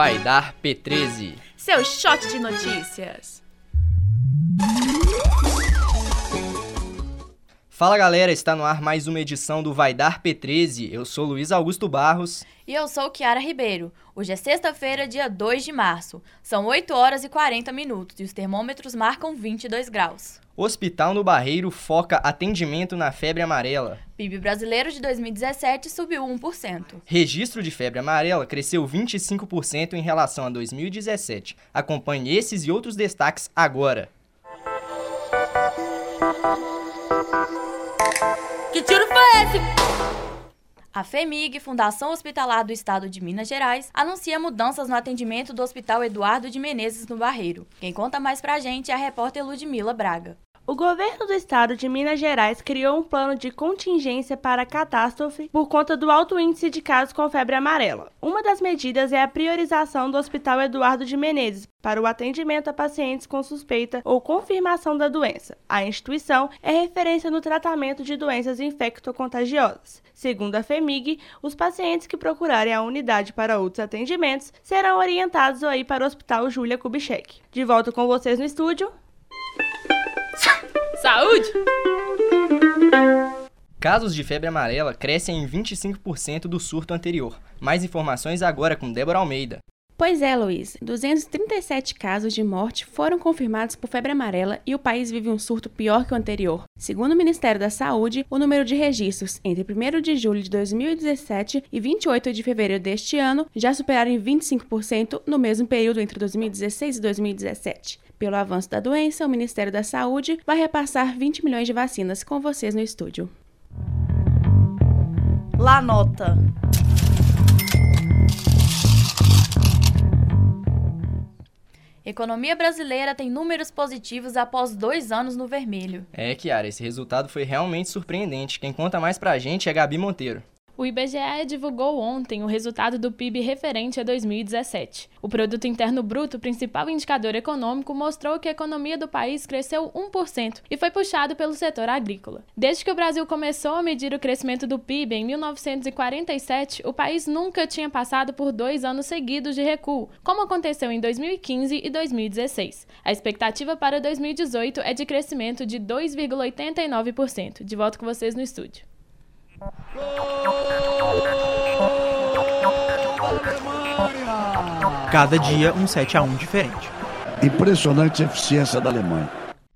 Vai Dar P13. Seu shot de notícias. Fala galera, está no ar mais uma edição do Vai Dar P13. Eu sou Luiz Augusto Barros. E eu sou Kiara Ribeiro. Hoje é sexta-feira, dia 2 de março. São 8 horas e 40 minutos e os termômetros marcam 22 graus. Hospital no Barreiro foca atendimento na febre amarela. PIB brasileiro de 2017 subiu 1%. Registro de febre amarela cresceu 25% em relação a 2017. Acompanhe esses e outros destaques agora. Que tiro foi esse? A FEMIG, Fundação Hospitalar do Estado de Minas Gerais, anuncia mudanças no atendimento do Hospital Eduardo de Menezes no Barreiro. Quem conta mais pra gente é a repórter Ludmila Braga. O governo do estado de Minas Gerais criou um plano de contingência para catástrofe por conta do alto índice de casos com febre amarela. Uma das medidas é a priorização do Hospital Eduardo de Menezes para o atendimento a pacientes com suspeita ou confirmação da doença. A instituição é referência no tratamento de doenças infectocontagiosas. Segundo a FEMIG, os pacientes que procurarem a unidade para outros atendimentos serão orientados aí para o Hospital Júlia Kubitschek. De volta com vocês no estúdio, Saúde! Casos de febre amarela crescem em 25% do surto anterior. Mais informações agora com Débora Almeida. Pois é, Luiz. 237 casos de morte foram confirmados por febre amarela e o país vive um surto pior que o anterior. Segundo o Ministério da Saúde, o número de registros entre 1 de julho de 2017 e 28 de fevereiro deste ano já superaram em 25% no mesmo período entre 2016 e 2017. Pelo avanço da doença, o Ministério da Saúde vai repassar 20 milhões de vacinas com vocês no estúdio. Lá nota. Economia brasileira tem números positivos após dois anos no vermelho. É, Kiara, esse resultado foi realmente surpreendente. Quem conta mais pra gente é Gabi Monteiro. O IBGE divulgou ontem o resultado do PIB referente a 2017. O Produto Interno Bruto, principal indicador econômico, mostrou que a economia do país cresceu 1% e foi puxado pelo setor agrícola. Desde que o Brasil começou a medir o crescimento do PIB em 1947, o país nunca tinha passado por dois anos seguidos de recuo, como aconteceu em 2015 e 2016. A expectativa para 2018 é de crescimento de 2,89%. De volta com vocês no estúdio. Cada dia um 7 a 1 diferente. Impressionante a eficiência da Alemanha.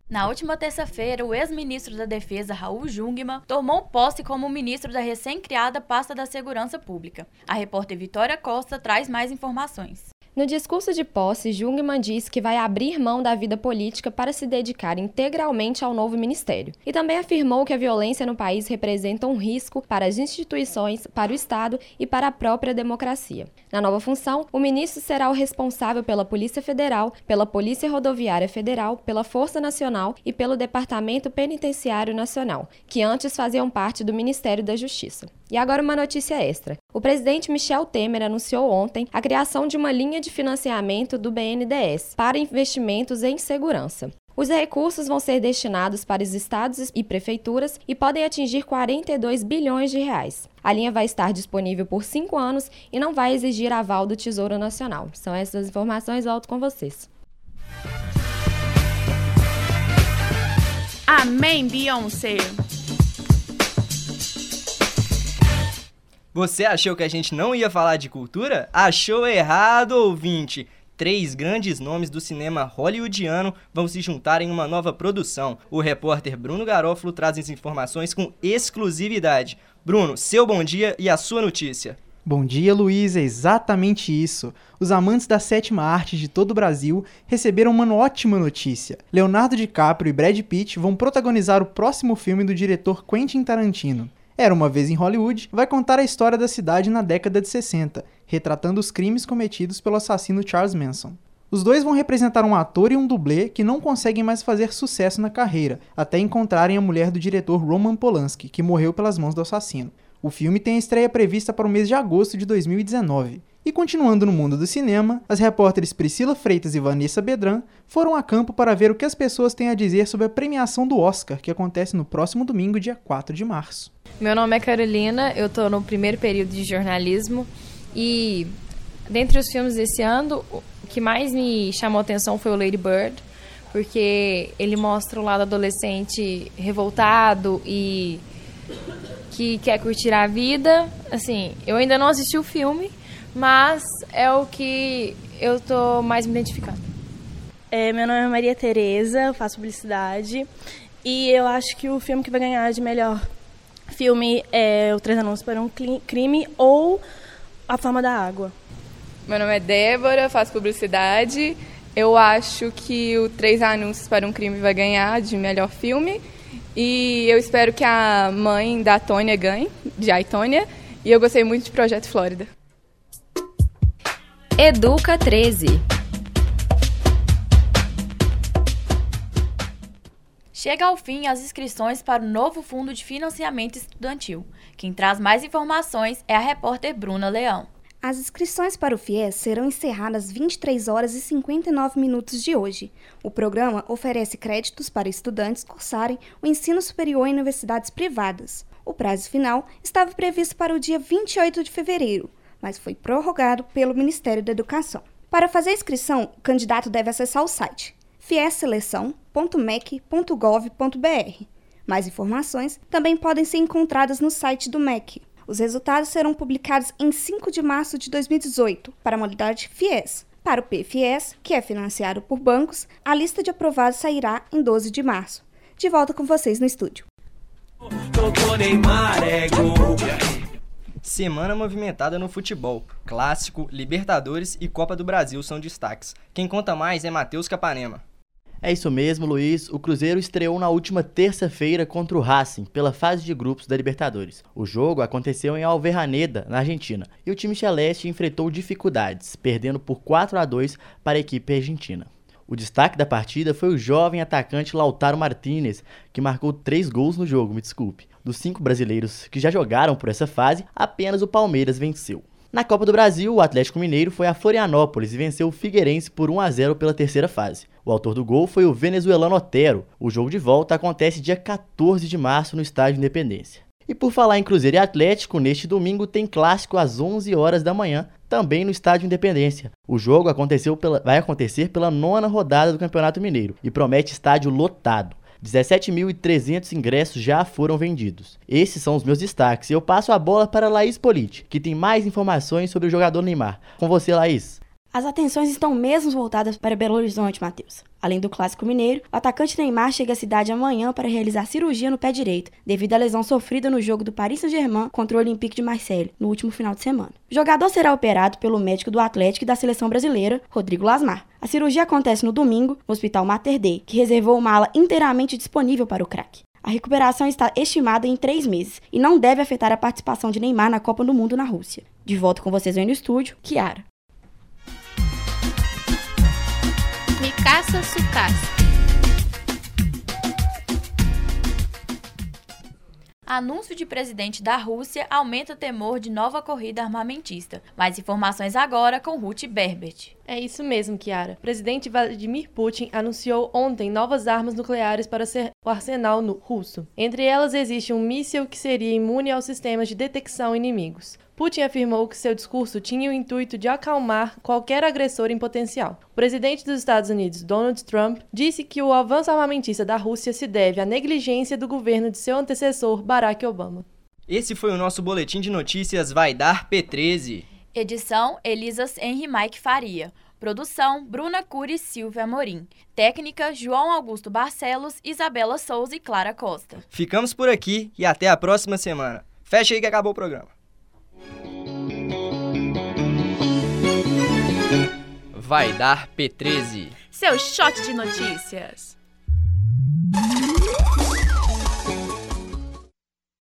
Na última terça-feira, o ex-ministro da Defesa, Raul Jungmann, tomou posse como ministro da recém-criada pasta da Segurança Pública. A repórter Vitória Costa traz mais informações. No discurso de posse, Jungmann diz que vai abrir mão da vida política para se dedicar integralmente ao novo ministério. E também afirmou que a violência no país representa um risco para as instituições, para o Estado e para a própria democracia. Na nova função, o ministro será o responsável pela Polícia Federal, pela Polícia Rodoviária Federal, pela Força Nacional e pelo Departamento Penitenciário Nacional, que antes faziam parte do Ministério da Justiça. E agora uma notícia extra. O presidente Michel Temer anunciou ontem a criação de uma linha de financiamento do BNDES para investimentos em segurança. Os recursos vão ser destinados para os estados e prefeituras e podem atingir 42 bilhões de reais. A linha vai estar disponível por cinco anos e não vai exigir aval do Tesouro Nacional. São essas informações, volto com vocês. Amém, Beyoncé! Você achou que a gente não ia falar de cultura? Achou errado, ouvinte! Três grandes nomes do cinema hollywoodiano vão se juntar em uma nova produção. O repórter Bruno Garofalo traz as informações com exclusividade. Bruno, seu bom dia e a sua notícia. Bom dia, Luiz. É exatamente isso. Os amantes da sétima arte de todo o Brasil receberam uma ótima notícia. Leonardo DiCaprio e Brad Pitt vão protagonizar o próximo filme do diretor Quentin Tarantino. Era uma vez em Hollywood vai contar a história da cidade na década de 60, retratando os crimes cometidos pelo assassino Charles Manson. Os dois vão representar um ator e um dublê que não conseguem mais fazer sucesso na carreira, até encontrarem a mulher do diretor Roman Polanski, que morreu pelas mãos do assassino. O filme tem a estreia prevista para o mês de agosto de 2019. E continuando no mundo do cinema, as repórteres Priscila Freitas e Vanessa Bedran foram a campo para ver o que as pessoas têm a dizer sobre a premiação do Oscar, que acontece no próximo domingo, dia 4 de março. Meu nome é Carolina, eu estou no primeiro período de jornalismo e Dentre os filmes desse ano, o que mais me chamou a atenção foi o Lady Bird, porque ele mostra o lado adolescente revoltado e que quer curtir a vida. Assim, eu ainda não assisti o filme, mas é o que eu tô mais me identificando. É, meu nome é Maria Tereza, eu faço publicidade e eu acho que o filme que vai ganhar de melhor filme é O Três Anúncios para um Crime ou A Forma da Água. Meu nome é Débora, faço publicidade. Eu acho que o Três Anúncios para um Crime vai ganhar de melhor filme. E eu espero que a mãe da Tônia ganhe, de Aitônia. E eu gostei muito de Projeto Flórida. Educa 13. Chega ao fim as inscrições para o novo Fundo de Financiamento Estudantil. Quem traz mais informações é a repórter Bruna Leão. As inscrições para o FIES serão encerradas às 23 horas e 59 minutos de hoje. O programa oferece créditos para estudantes cursarem o ensino superior em universidades privadas. O prazo final estava previsto para o dia 28 de fevereiro, mas foi prorrogado pelo Ministério da Educação. Para fazer inscrição, o candidato deve acessar o site fiesseleção.mec.gov.br. Mais informações também podem ser encontradas no site do MEC. Os resultados serão publicados em 5 de março de 2018 para a modalidade FIES. Para o PFIES, que é financiado por bancos, a lista de aprovados sairá em 12 de março. De volta com vocês no estúdio. Semana movimentada no futebol. Clássico, Libertadores e Copa do Brasil são destaques. Quem conta mais é Matheus Capanema. É isso mesmo, Luiz. O Cruzeiro estreou na última terça-feira contra o Racing, pela fase de grupos da Libertadores. O jogo aconteceu em Alverraneda, na Argentina, e o time celeste enfrentou dificuldades, perdendo por 4 a 2 para a equipe argentina. O destaque da partida foi o jovem atacante Lautaro Martinez, que marcou três gols no jogo, me desculpe. Dos cinco brasileiros que já jogaram por essa fase, apenas o Palmeiras venceu. Na Copa do Brasil, o Atlético Mineiro foi a Florianópolis e venceu o Figueirense por 1 a 0 pela terceira fase. O autor do gol foi o venezuelano Otero. O jogo de volta acontece dia 14 de março no Estádio Independência. E por falar em Cruzeiro e Atlético, neste domingo tem clássico às 11 horas da manhã, também no Estádio Independência. O jogo aconteceu pela, vai acontecer pela nona rodada do Campeonato Mineiro e promete estádio lotado. 17.300 ingressos já foram vendidos. Esses são os meus destaques. Eu passo a bola para Laís Politi, que tem mais informações sobre o jogador Neymar. Com você, Laís. As atenções estão mesmo voltadas para Belo Horizonte, Matheus. Além do clássico mineiro, o atacante Neymar chega à cidade amanhã para realizar cirurgia no pé direito, devido à lesão sofrida no jogo do Paris Saint-Germain contra o Olympique de Marseille, no último final de semana. O jogador será operado pelo médico do Atlético e da seleção brasileira, Rodrigo Lasmar. A cirurgia acontece no domingo, no Hospital Mater Dei, que reservou uma ala inteiramente disponível para o craque. A recuperação está estimada em três meses e não deve afetar a participação de Neymar na Copa do Mundo na Rússia. De volta com vocês aí no estúdio, Kiara. Caça Sucaça. Anúncio de presidente da Rússia aumenta temor de nova corrida armamentista. Mais informações agora com Ruth Berbert. É isso mesmo, Kiara. Presidente Vladimir Putin anunciou ontem novas armas nucleares para o arsenal russo. Entre elas existe um míssil que seria imune aos sistemas de detecção inimigos. Putin afirmou que seu discurso tinha o intuito de acalmar qualquer agressor em potencial. O presidente dos Estados Unidos, Donald Trump, disse que o avanço armamentista da Rússia se deve à negligência do governo de seu antecessor, Barack Obama. Esse foi o nosso boletim de notícias Vai Dar P13. Edição Elisas Henri Mike Faria. Produção Bruna Cury Silvia Amorim. Técnica João Augusto Barcelos, Isabela Souza e Clara Costa. Ficamos por aqui e até a próxima semana. Fecha aí que acabou o programa. Vai dar P13. Seu shot de notícias.